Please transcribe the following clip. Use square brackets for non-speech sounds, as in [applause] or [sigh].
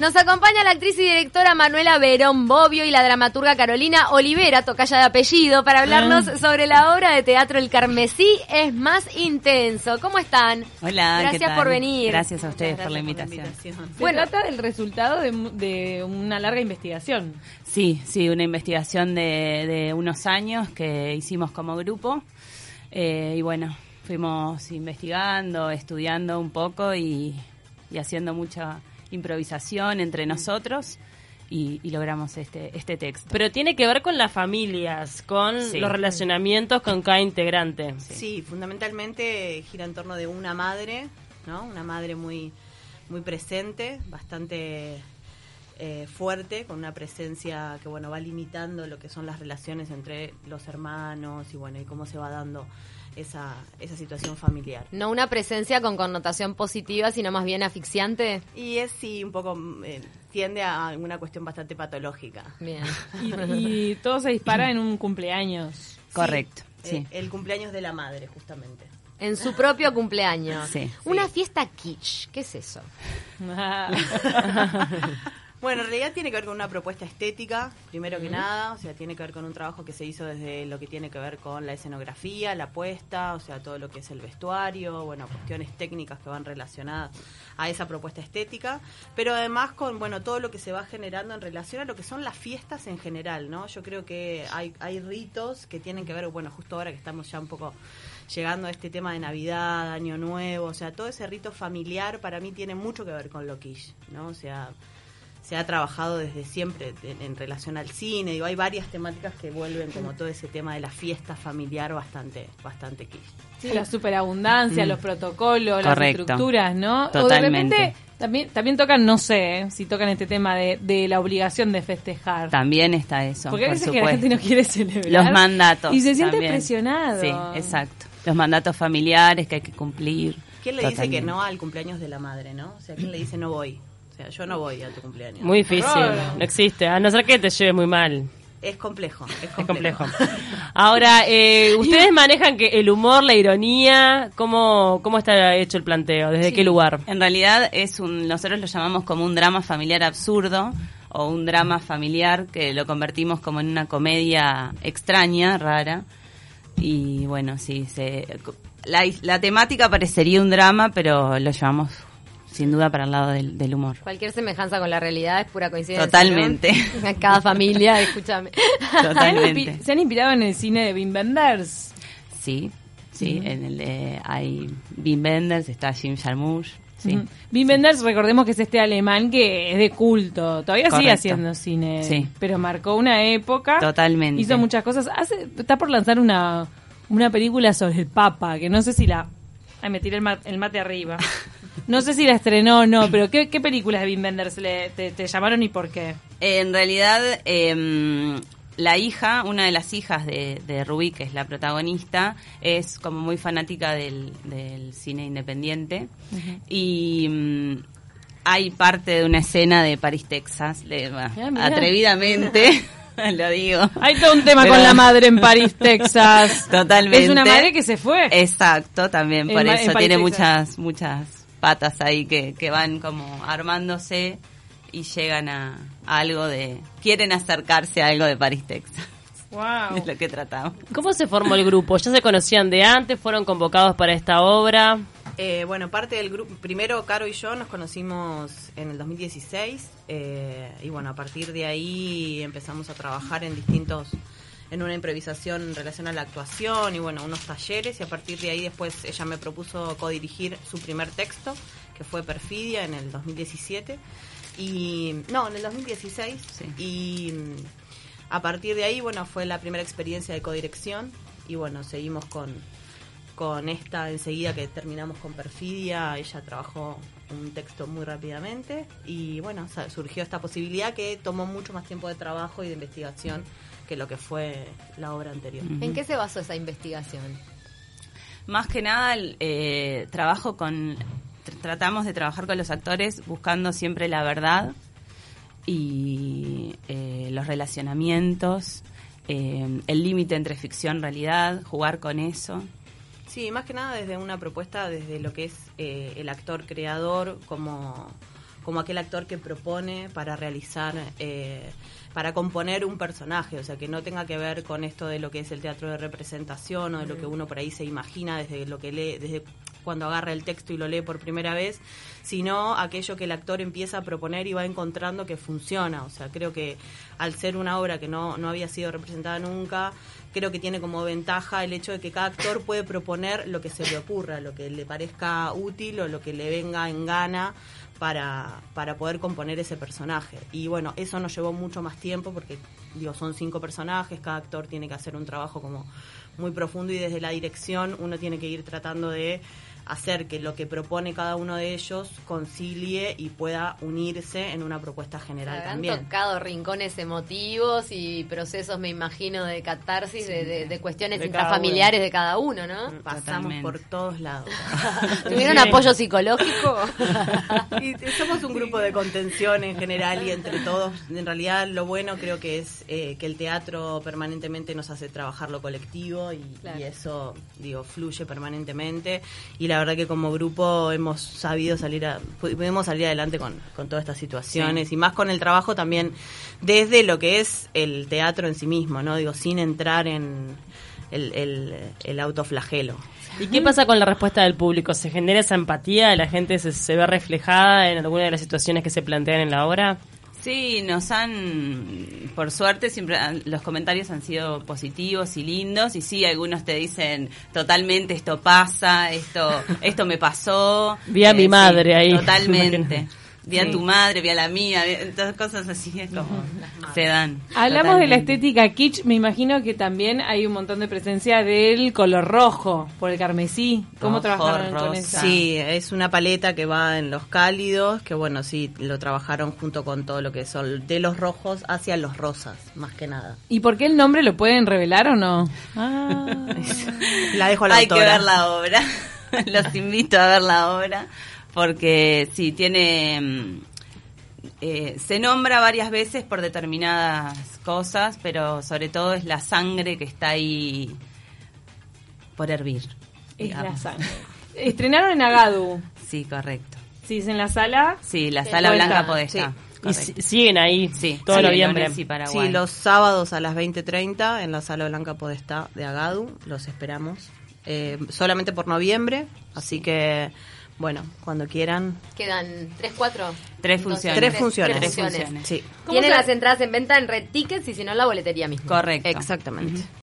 Nos acompaña la actriz y directora Manuela Verón Bobbio y la dramaturga Carolina Olivera, tocaya de apellido, para hablarnos Ah. sobre la obra de teatro El Carmesí es más intenso. ¿Cómo están? Hola, ¿qué Gracias tal? por venir. Gracias a ustedes por la invitación. Se Bueno. trata del resultado de, mu- de una larga investigación. Sí, sí, una investigación de, de unos años que hicimos como grupo. Eh, y bueno, fuimos investigando, estudiando un poco y, y haciendo mucha improvisación entre nosotros y, y logramos este, este texto. Pero tiene que ver con las familias, con Sí. los relacionamientos con cada integrante. Sí, fundamentalmente gira en torno de una madre, ¿no? Una madre muy, muy presente, bastante eh, fuerte, con una presencia que, bueno, va limitando lo que son las relaciones entre los hermanos y, bueno, y cómo se va dando esa, esa situación familiar. No una presencia con connotación positiva, sino más bien asfixiante. Y es, sí, un poco, eh, tiende a alguna cuestión bastante patológica. Bien. Y, y todo se dispara en un cumpleaños. Correcto, Eh, sí. el cumpleaños de la madre, justamente. En su propio cumpleaños. Sí. Una fiesta kitsch. ¿Qué es eso? [laughs] [laughs] Bueno, en realidad tiene que ver con una propuesta estética, primero que nada, o sea, tiene que ver con un trabajo que se hizo desde lo que tiene que ver con la escenografía, la puesta, o sea, todo lo que es el vestuario, bueno, cuestiones técnicas que van relacionadas a esa propuesta estética, pero además con, bueno, todo lo que se va generando en relación a lo que son las fiestas en general, ¿no? Yo creo que hay, hay ritos que tienen que ver, bueno, justo ahora que estamos ya un poco llegando a este tema de Navidad, Año Nuevo, o sea, todo ese rito familiar para mí tiene mucho que ver con lo quiche, ¿no? O sea, se ha trabajado desde siempre en, en relación al cine. Digo, hay varias temáticas que vuelven como todo ese tema de la fiesta familiar bastante, bastante quiche. Sí, la superabundancia, Mm. los protocolos, Correcto. las estructuras, ¿no? O de repente también, también tocan, no sé, ¿eh? si tocan este tema de, de la obligación de festejar. También está eso, Porque a por veces que la gente no quiere celebrar. Los mandatos. Y se siente también. presionado. Sí, exacto. Los mandatos familiares que hay que cumplir. ¿Quién le dice que no al cumpleaños de la madre, no? O sea, ¿quién le dice no voy? O sea, yo no voy a tu cumpleaños. Muy difícil, no existe, a no ser que te lleve muy mal. Es complejo, es Es complejo. Ahora, eh, [laughs] ustedes manejan que el humor, la ironía, ¿cómo, cómo está hecho el planteo? ¿Desde qué lugar? En realidad es un, nosotros lo llamamos como un drama familiar absurdo o un drama familiar que lo convertimos como en una comedia extraña, rara. Y bueno, sí, se, la, la temática parecería un drama, pero lo llevamos sin duda para el lado del, del humor. Cualquier semejanza con la realidad es pura coincidencia. Totalmente. ¿no? [laughs] Cada familia, escúchame. ¿Se han, Totalmente. se han inspirado en el cine de Wim Wenders? Sí, sí, en el hay Wim Wenders, está Jim Jarmusch, sí. Ujú. Wim Wenders, recordemos que es este alemán que es de culto. Todavía sigue haciendo cine. Sí. Pero marcó una época. Totalmente. Hizo muchas cosas. Hace, está por lanzar una, una película sobre el Papa, que no sé si la... Ay, me tiré el, ma- el mate arriba. [laughs] No sé si la estrenó o no, pero ¿qué, qué películas de Wim Wenders le, te, te llamaron y por qué? En realidad, em, la hija, una de las hijas de, de Rubí, que es la protagonista, es como muy fanática del, del cine independiente. Y mm, hay parte de una escena de París, Texas, bueno, Ah, atrevidamente, [laughs] [laughs] lo digo. Hay todo un tema Pero- con la madre en París, Texas. [laughs] Totalmente. Es una madre que se fue. Exacto, también por en eso París, tiene Texas. muchas muchas patas ahí que, que van como armándose y llegan a, a algo de quieren acercarse a algo de París, Texas. Wow. [laughs] Es lo que tratamos. ¿Cómo se formó el grupo? ¿Ya se conocían de antes? ¿Fueron convocados para esta obra? Eh, bueno, parte del grupo, primero Caro y yo nos conocimos en el 2016 eh, y bueno, a partir de ahí empezamos a trabajar en distintos, en una improvisación en relación a la actuación y bueno, unos talleres y a partir de ahí después ella me propuso codirigir su primer texto, que fue Perfidia en el 2017 y no, en el 2016 Sí. y mm, a partir de ahí, bueno, fue la primera experiencia de codirección y bueno, seguimos con con esta enseguida que terminamos con Perfidia, ella trabajó un texto muy rápidamente y bueno, surgió esta posibilidad que tomó mucho más tiempo de trabajo y de investigación que lo que fue la obra anterior. ¿En qué se basó esa investigación? Más que nada, el, eh, trabajo con. tr- tratamos de trabajar con los actores buscando siempre la verdad y eh, los relacionamientos, eh, el límite entre ficción y realidad, jugar con eso. Sí, más que nada desde una propuesta, desde lo que es eh, el actor creador como, como aquel actor que propone para realizar, eh, para componer un personaje, o sea, que no tenga que ver con esto de lo que es el teatro de representación o de lo que uno por ahí se imagina desde lo que lee, desde cuando agarra el texto y lo lee por primera vez, sino aquello que el actor empieza a proponer y va encontrando que funciona. O sea, creo que al ser una obra que no, no había sido representada nunca, creo que tiene como ventaja el hecho de que cada actor puede proponer lo que se le ocurra, lo que le parezca útil o lo que le venga en gana para, para poder componer ese personaje. Y bueno, eso nos llevó mucho más tiempo porque, digo, son cinco personajes, cada actor tiene que hacer un trabajo como muy profundo y desde la dirección uno tiene que ir tratando de hacer que lo que propone cada uno de ellos concilie y pueda unirse en una propuesta general Han también. tocado rincones emotivos y procesos, me imagino, de catarsis, de, de- de cuestiones De intrafamiliares de cada uno, ¿no? Pasamos Totalmente. por todos lados. [laughs] ¿Tuvieron Sí. apoyo psicológico? [laughs] Y somos un grupo de contención en general y entre todos, en realidad lo bueno creo que es eh, que el teatro permanentemente nos hace trabajar lo colectivo y, Claro. y eso, digo, fluye permanentemente y la verdad que como grupo hemos sabido salir a, pu- pudimos salir adelante con, con todas estas situaciones y más con el trabajo también desde lo que es el teatro en sí mismo, ¿no? Digo, sin entrar en el, el, el autoflagelo. ¿Y qué pasa con la respuesta del público? ¿Se genera esa empatía? ¿La gente se, se ve reflejada en alguna de las situaciones que se plantean en la obra? Sí, nos han, por suerte, siempre los comentarios han sido positivos y lindos. Y sí, algunos te dicen totalmente esto pasa, esto, esto me pasó. Eh, Vi a mi sí, madre ahí. Totalmente. [laughs] Vi a Sí. tu madre, vi a la mía, todas cosas así es como se dan. Hablamos de la estética kitsch, me imagino que también hay un montón de presencia del color rojo, por el carmesí. ¿Cómo Rojo, trabajaron con esa? Sí, es una paleta que va en los cálidos, que bueno, sí, lo trabajaron junto con todo lo que son de los rojos hacia los rosas, más que nada. ¿Y por qué el nombre lo pueden revelar o no? Ah. La dejo a la Hay que ver la obra. [laughs] Los invito a ver la obra porque sí, tiene... mm, eh, se nombra varias veces por determinadas cosas, pero sobre todo es la sangre que está ahí por hervir. Es la sangre. Estrenaron en Agadu. [laughs] Sí, correcto. Sí, es en la sala. Sí, la sala Podestá. blanca podesta. Sí. Y siguen ahí Sí, todo sí, noviembre. Paraguay. Sí, los sábados a las 20.30 en la Sala Blanca Podestá de Agadu, los esperamos. Eh, solamente por noviembre, así que, bueno, cuando quieran. Quedan tres, cuatro. Tres funciones. Tres funciones. tres funciones. Sí, ¿Cómo Tienen las entradas en venta en Red Tickets y si no en la boletería misma. Correcto. exactamente.